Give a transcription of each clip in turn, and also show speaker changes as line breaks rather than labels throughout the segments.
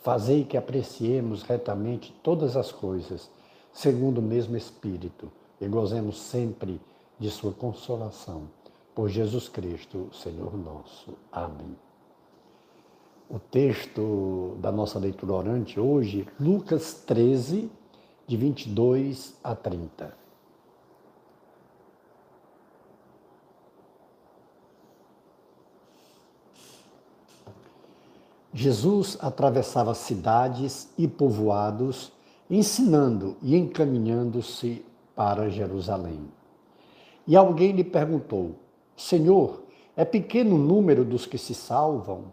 Fazei que apreciemos retamente todas as coisas, segundo o mesmo Espírito, e gozemos sempre de Sua consolação. Por Jesus Cristo, Senhor nosso. Amém. O texto da nossa leitura orante hoje, Lucas 13, de 22 a 30. Jesus atravessava cidades e povoados, ensinando e encaminhando-se para Jerusalém. E alguém lhe perguntou: Senhor, é pequeno o número dos que se salvam?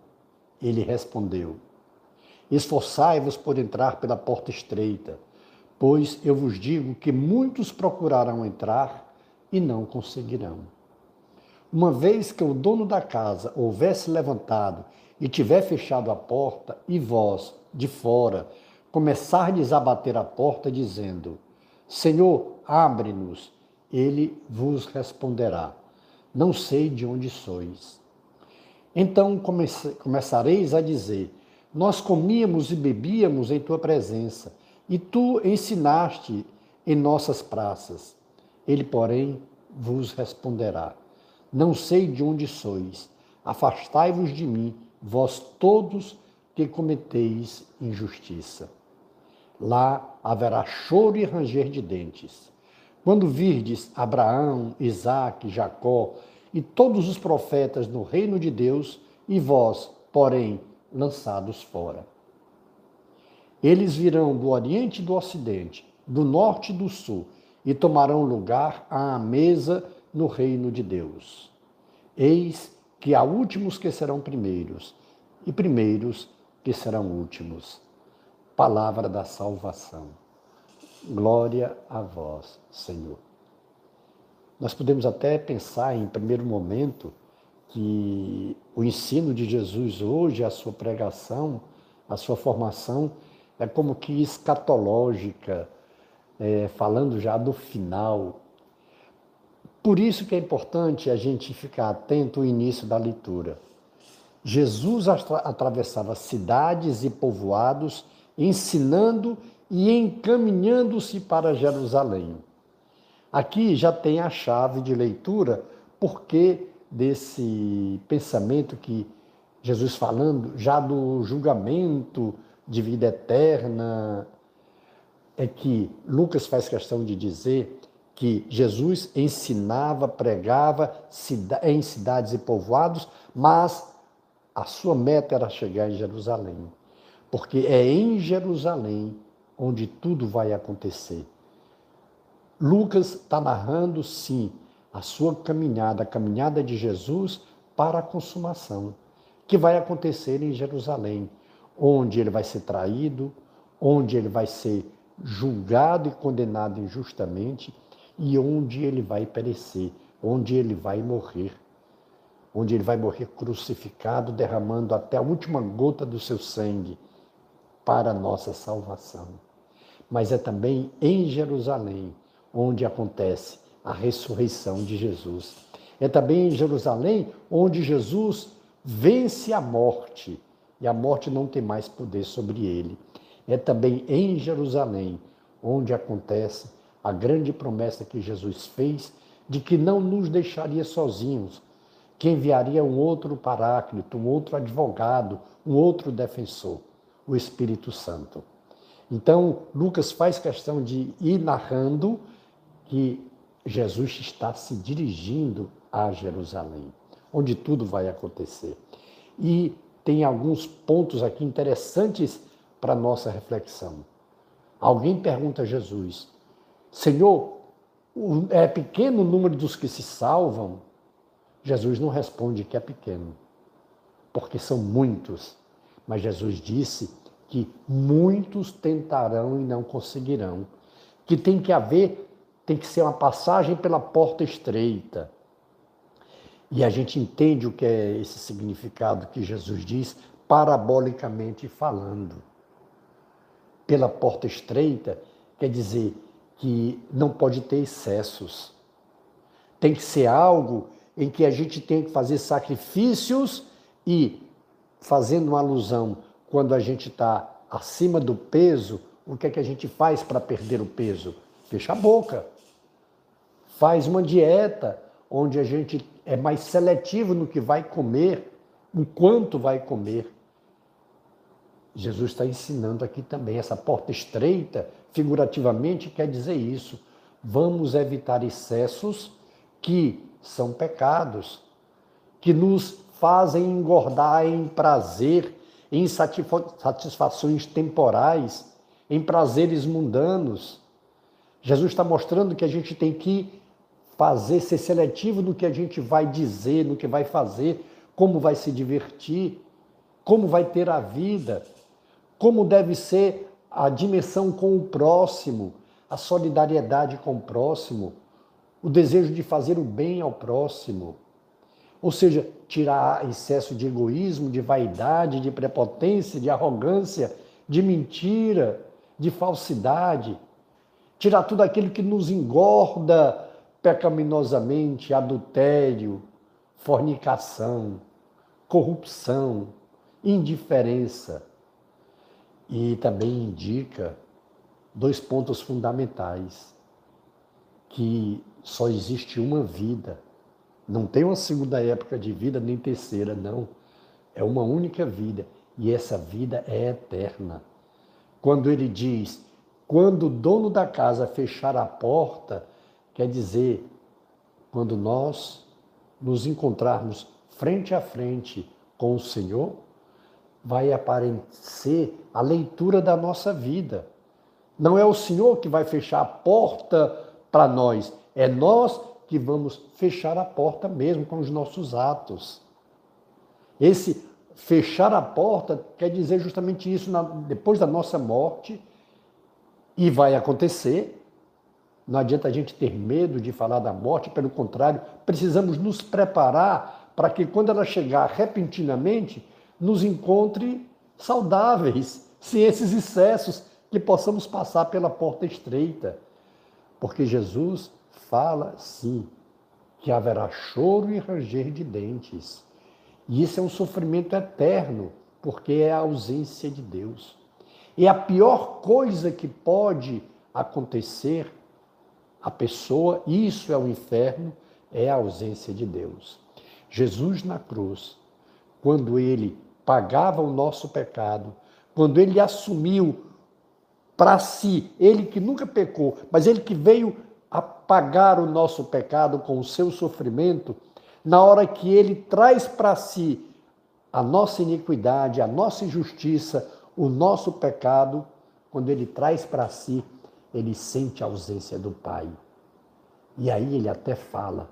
Ele respondeu: Esforçai-vos por entrar pela porta estreita, pois eu vos digo que muitos procurarão entrar e não conseguirão. Uma vez que o dono da casa houvesse levantado e tiver fechado a porta, e vós, de fora, começardes a bater a porta, dizendo: Senhor, abre-nos, ele vos responderá: Não sei de onde sois. Então começareis a dizer: Nós comíamos e bebíamos em tua presença, e tu ensinaste em nossas praças. Ele, porém, vos responderá: Não sei de onde sois. Afastai-vos de mim, vós todos que cometeis injustiça. Lá haverá choro e ranger de dentes. Quando virdes Abraão, Isaque, Jacó e todos os profetas no reino de Deus, e vós, porém, lançados fora. Eles virão do oriente e do ocidente, do norte e do sul, e tomarão lugar à mesa no reino de Deus. Eis que há últimos que serão primeiros, e primeiros que serão últimos. Palavra da salvação. Glória a vós, Senhor. Nós podemos até pensar, em primeiro momento, que o ensino de Jesus hoje, a sua pregação, a sua formação, é como que escatológica, é, falando já do final, por isso que é importante a gente ficar atento ao início da leitura. Jesus atravessava cidades e povoados, ensinando e encaminhando-se para Jerusalém. Aqui já tem a chave de leitura, porque desse pensamento que Jesus falando já do julgamento de vida eterna, é que Lucas faz questão de dizer que Jesus ensinava, pregava em cidades e povoados, mas a sua meta era chegar em Jerusalém. Porque é em Jerusalém onde tudo vai acontecer. Lucas está narrando, sim, a sua caminhada, a caminhada de Jesus para a consumação, que vai acontecer em Jerusalém, onde ele vai ser traído, onde ele vai ser julgado e condenado injustamente e onde ele vai perecer, onde ele vai morrer, onde ele vai morrer crucificado, derramando até a última gota do seu sangue para a nossa salvação. Mas é também em Jerusalém onde acontece a ressurreição de Jesus. É também em Jerusalém onde Jesus vence a morte e a morte não tem mais poder sobre ele. É também em Jerusalém onde acontece a grande promessa que Jesus fez de que não nos deixaria sozinhos, que enviaria um outro paráclito, um outro advogado, um outro defensor, o Espírito Santo. Então, Lucas faz questão de ir narrando que Jesus está se dirigindo a Jerusalém, onde tudo vai acontecer. E tem alguns pontos aqui interessantes para nossa reflexão. Alguém pergunta a Jesus: Senhor, é pequeno o número dos que se salvam? Jesus não responde que é pequeno, porque são muitos. Mas Jesus disse que muitos tentarão e não conseguirão. Que tem que haver, tem que ser uma passagem pela porta estreita. E a gente entende o que é esse significado que Jesus diz, parabolicamente falando. Pela porta estreita, quer dizer que não pode ter excessos. Tem que ser algo em que a gente tem que fazer sacrifícios e, fazendo uma alusão, quando a gente está acima do peso, o que é que a gente faz para perder o peso? Fecha a boca. Faz uma dieta onde a gente é mais seletivo no que vai comer, o quanto vai comer. Jesus está ensinando aqui também. Essa porta estreita, figurativamente, quer dizer isso. Vamos evitar excessos que são pecados, que nos fazem engordar em prazer, em satisfações temporais, em prazeres mundanos. Jesus está mostrando que a gente tem que fazer, ser seletivo no que a gente vai dizer, no que vai fazer, como vai se divertir, como vai ter a vida como deve ser a dimensão com o próximo, a solidariedade com o próximo, o desejo de fazer o bem ao próximo. Ou seja, tirar excesso de egoísmo, de vaidade, de prepotência, de arrogância, de mentira, de falsidade. Tirar tudo aquilo que nos engorda pecaminosamente, adultério, fornicação, corrupção, indiferença e também indica dois pontos fundamentais: que só existe uma vida, não tem uma segunda época de vida, nem terceira, não. É uma única vida e essa vida é eterna. Quando ele diz, quando o dono da casa fechar a porta, quer dizer, quando nós nos encontrarmos frente a frente com o Senhor, vai aparecer a leitura da nossa vida. Não é o Senhor que vai fechar a porta para nós, é nós que vamos fechar a porta mesmo com os nossos atos. Esse fechar a porta quer dizer justamente isso na, depois da nossa morte, e vai acontecer. Não adianta a gente ter medo de falar da morte, pelo contrário, precisamos nos preparar para que quando ela chegar repentinamente, nos encontre saudáveis, sem esses excessos, que possamos passar pela porta estreita. Porque Jesus fala, sim, que haverá choro e ranger de dentes. E isso é um sofrimento eterno, porque é a ausência de Deus. E a pior coisa que pode acontecer à pessoa, isso é o inferno, é a ausência de Deus. Jesus na cruz, quando ele pagava o nosso pecado, quando ele assumiu para si, ele que nunca pecou, mas ele que veio a pagar o nosso pecado com o seu sofrimento, na hora que ele traz para si a nossa iniquidade, a nossa injustiça, o nosso pecado, quando ele traz para si, ele sente a ausência do Pai. E aí ele até fala: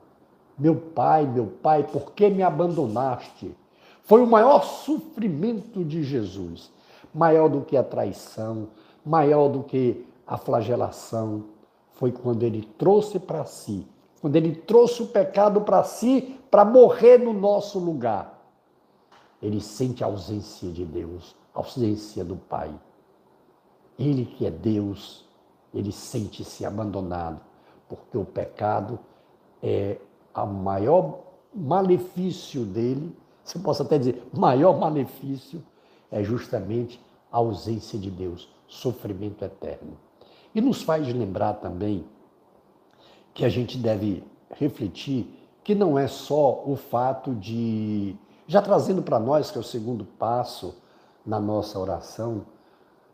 Meu Pai, meu Pai, por que me abandonaste? Foi o maior sofrimento de Jesus, maior do que a traição, maior do que a flagelação. Foi quando ele trouxe para si, quando ele trouxe o pecado para si, para morrer no nosso lugar. Ele sente a ausência de Deus, a ausência do Pai. Ele que é Deus, ele sente-se abandonado, porque o pecado é o maior malefício dele se eu posso até dizer, maior malefício é justamente a ausência de Deus, sofrimento eterno. E nos faz lembrar também que a gente deve refletir que não é só o fato de, já trazendo para nós, que é o segundo passo na nossa oração,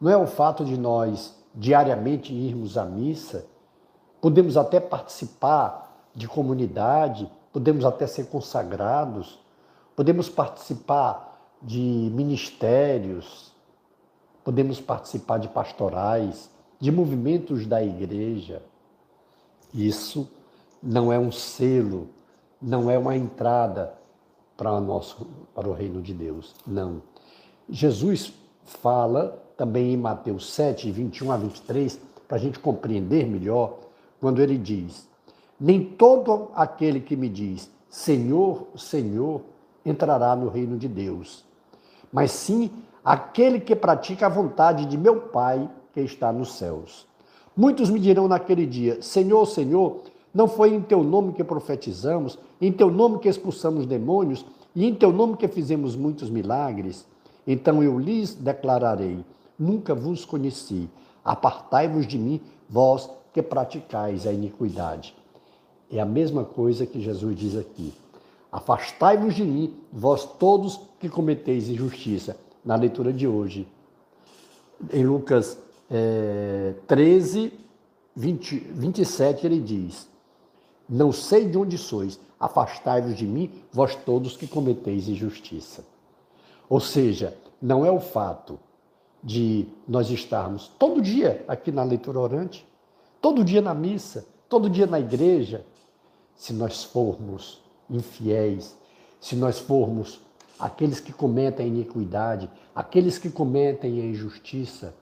não é o fato de nós diariamente irmos à missa, podemos até participar de comunidade, podemos até ser consagrados, podemos participar de ministérios, podemos participar de pastorais, de movimentos da igreja. Isso não é um selo, não é uma entrada para, nosso, para o reino de Deus. Não. Jesus fala também em Mateus 7, 21 a 23, para a gente compreender melhor, quando ele diz: Nem todo aquele que me diz Senhor, Senhor, entrará no reino de Deus, mas sim aquele que pratica a vontade de meu Pai que está nos céus. Muitos me dirão naquele dia: Senhor, Senhor, não foi em teu nome que profetizamos, em teu nome que expulsamos demônios e em teu nome que fizemos muitos milagres? Então eu lhes declararei: Nunca vos conheci. Apartai-vos de mim, vós que praticais a iniquidade. É a mesma coisa que Jesus diz aqui. Afastai-vos de mim, vós todos que cometeis injustiça. Na leitura de hoje, em Lucas é, 13, 20, 27, ele diz: Não sei de onde sois, afastai-vos de mim, vós todos que cometeis injustiça. Ou seja, não é o fato de nós estarmos todo dia aqui na leitura orante, todo dia na missa, todo dia na igreja, se nós formos infiéis, se nós formos aqueles que cometem a iniquidade, aqueles que cometem a injustiça,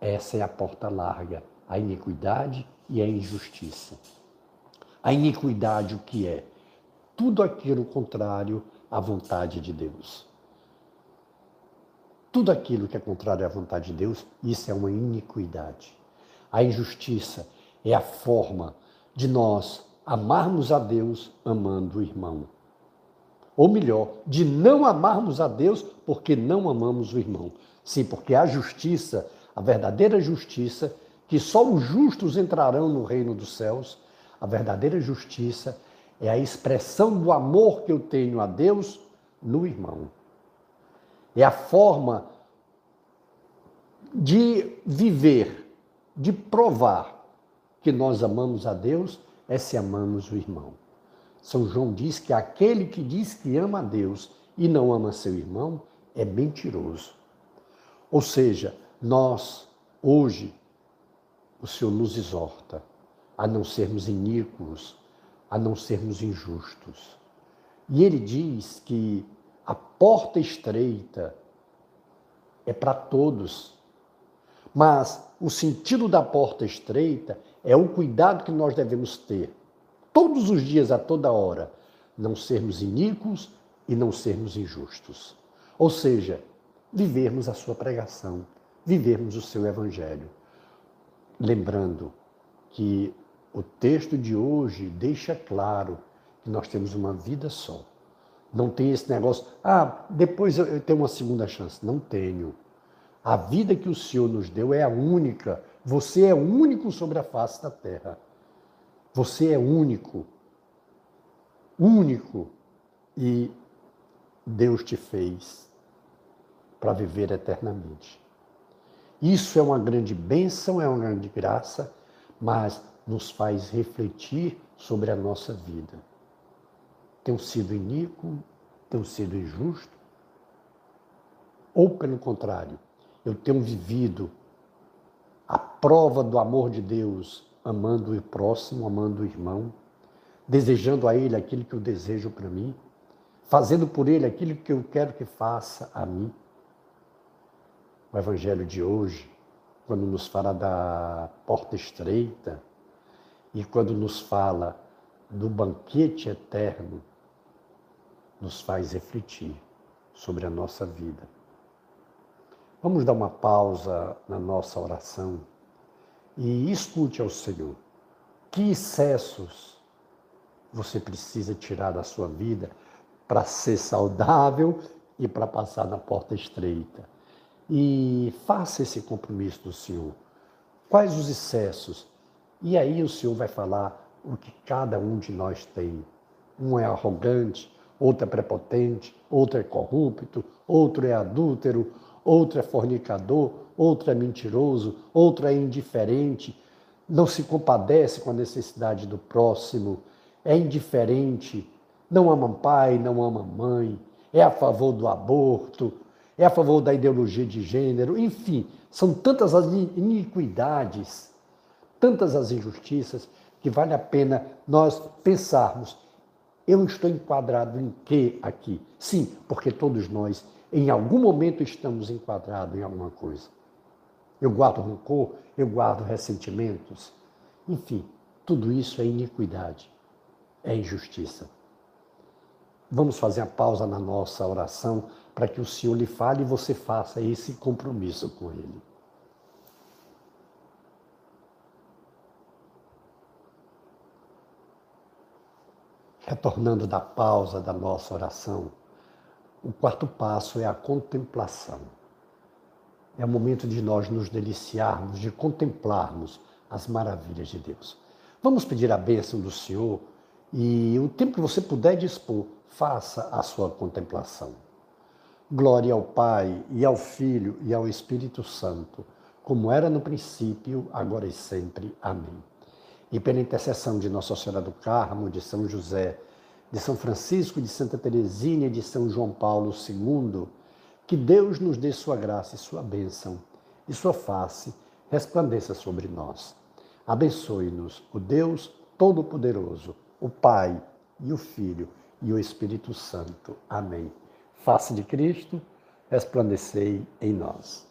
essa é a porta larga, a iniquidade e a injustiça. A iniquidade, o que é? Tudo aquilo contrário à vontade de Deus. Tudo aquilo que é contrário à vontade de Deus, isso é uma iniquidade. A injustiça é a forma de nós amarmos a Deus amando o irmão. Ou melhor, de não amarmos a Deus porque não amamos o irmão. Sim, porque a justiça, a verdadeira justiça, que só os justos entrarão no reino dos céus, a verdadeira justiça é a expressão do amor que eu tenho a Deus no irmão. É a forma de viver, de provar que nós amamos a Deus, é se amamos o irmão. São João diz que aquele que diz que ama a Deus e não ama seu irmão é mentiroso. Ou seja, nós, hoje, o Senhor nos exorta a não sermos iníquos, a não sermos injustos. E ele diz que a porta estreita é para todos. Mas o sentido da porta estreita é o cuidado que nós devemos ter, todos os dias, a toda hora, não sermos iníquos e não sermos injustos. Ou seja, vivermos a sua pregação, vivermos o seu evangelho. Lembrando que o texto de hoje deixa claro que nós temos uma vida só. Não tem esse negócio, ah, depois eu tenho uma segunda chance. Não tenho. A vida que o Senhor nos deu é a única. Você é único sobre a face da terra. Você é único. Único. E Deus te fez para viver eternamente. Isso é uma grande bênção, é uma grande graça, mas nos faz refletir sobre a nossa vida tenho sido iníquo, tenho sido injusto? Ou, pelo contrário, eu tenho vivido a prova do amor de Deus, amando o próximo, amando o irmão, desejando a Ele aquilo que eu desejo para mim, fazendo por Ele aquilo que eu quero que faça a mim? O Evangelho de hoje, quando nos fala da porta estreita e quando nos fala do banquete eterno, nos faz refletir sobre a nossa vida. Vamos dar uma pausa na nossa oração e escute ao Senhor. Que excessos você precisa tirar da sua vida para ser saudável e para passar na porta estreita? E faça esse compromisso do Senhor. Quais os excessos? E aí o Senhor vai falar o que cada um de nós tem. Um é arrogante, outro é prepotente, outro é corrupto, outro é adúltero, outro é fornicador, outro é mentiroso, outro é indiferente, não se compadece com a necessidade do próximo, é indiferente, não ama pai, não ama mãe, é a favor do aborto, é a favor da ideologia de gênero, enfim, são tantas as iniquidades, tantas as injustiças, que vale a pena nós pensarmos. Eu estou enquadrado em quê aqui? Sim, porque todos nós Em algum momento estamos enquadrados em alguma coisa. Eu guardo rancor, eu guardo ressentimentos. Enfim, tudo isso é iniquidade, é injustiça. Vamos fazer a pausa na nossa oração para que o Senhor lhe fale e você faça esse compromisso com Ele. Retornando da pausa da nossa oração, o quarto passo é a contemplação. É o momento de nós nos deliciarmos, de contemplarmos as maravilhas de Deus. Vamos pedir a bênção do Senhor e o tempo que você puder dispor, faça a sua contemplação. Glória ao Pai, e ao Filho, e ao Espírito Santo, como era no princípio, agora e sempre. Amém. E pela intercessão de Nossa Senhora do Carmo, de São José, de São Francisco, de Santa Teresinha de São João Paulo II, que Deus nos dê sua graça e sua bênção, e sua face resplandeça sobre nós. Abençoe-nos o Deus Todo-Poderoso, o Pai e o Filho e o Espírito Santo. Amém. Face de Cristo, resplandecei em nós.